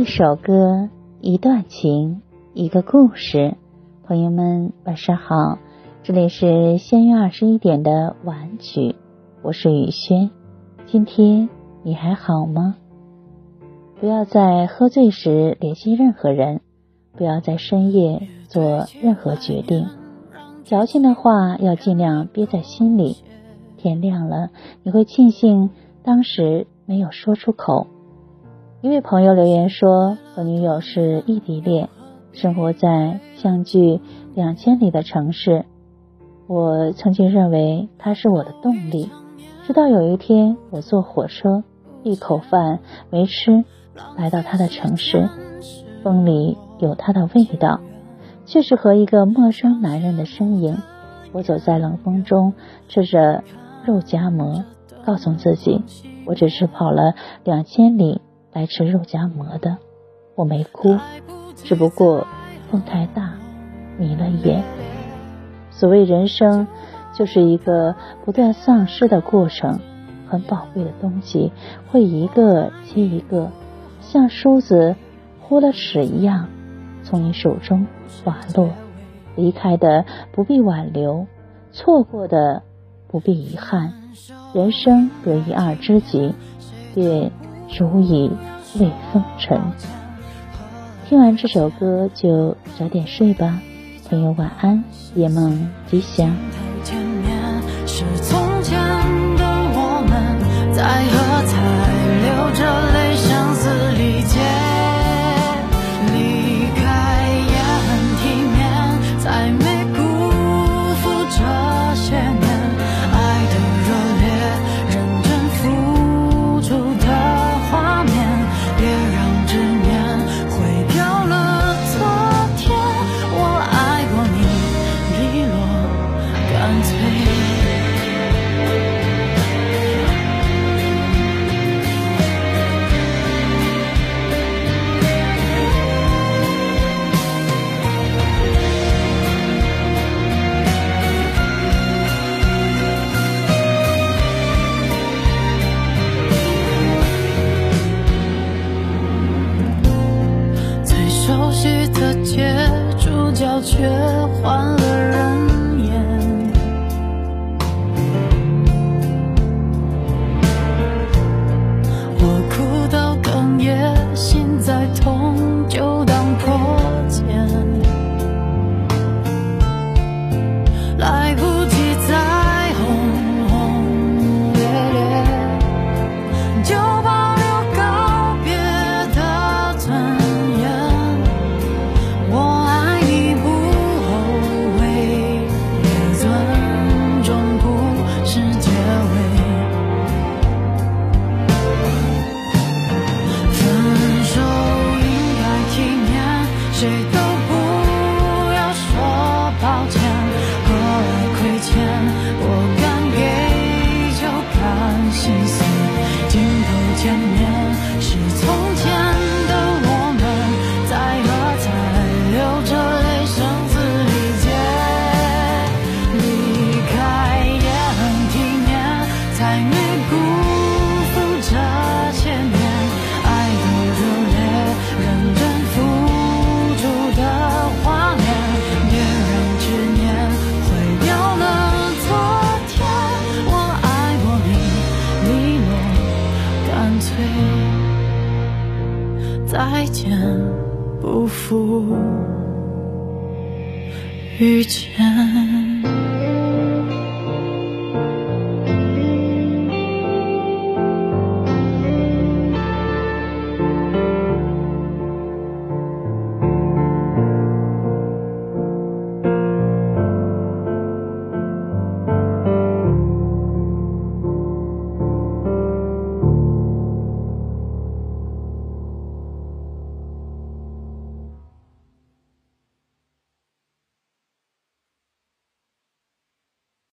一首歌，一段情，一个故事。朋友们，晚上好，这里是相约二十一点的晚曲，我是雨轩。今天你还好吗？不要在喝醉时联系任何人，不要在深夜做任何决定。矫情的话要尽量憋在心里。天亮了，你会庆幸当时没有说出口。一位朋友留言说，和女友是异地恋，生活在相距两千里的城市。我曾经认为他是我的动力，直到有一天我坐火车，一口饭没吃，来到他的城市，风里有他的味道，却是和一个陌生男人的身影。我走在冷风中，吃着肉夹馍，告诉自己，我只是跑了两千里。来吃肉夹馍的，我没哭，只不过风太大，迷了眼。所谓人生，就是一个不断丧失的过程，很宝贵的东西会一个接一个，像梳子呼了齿一样，从你手中滑落。离开的不必挽留，错过的不必遗憾。人生得一二知己，便。足以慰风尘。听完这首歌就早点睡吧，朋友晚安，夜梦吉祥。最熟悉的街，主角却换了。见，不负遇见。